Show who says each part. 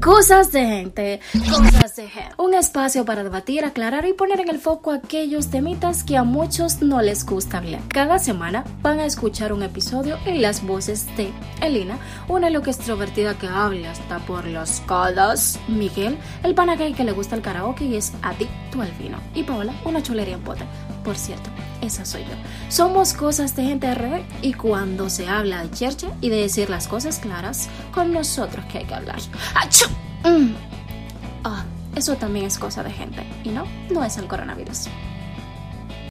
Speaker 1: Cosas de gente, cosas de gente. Un espacio para debatir, aclarar y poner en el foco aquellos temitas que a muchos no les gusta hablar. Cada semana van a escuchar un episodio en las voces de Elina, una loca extrovertida que habla hasta por las codas, Miguel, el pana que le gusta el karaoke y es adicto al vino, y Paola, una chulería en pote. Por cierto, esa soy yo. Somos cosas de gente RD y cuando se habla de chercha y de decir las cosas claras, con nosotros que hay que hablar. ¡Achú! Mm. Ah, eso también es cosa de gente. Y no, no es el coronavirus.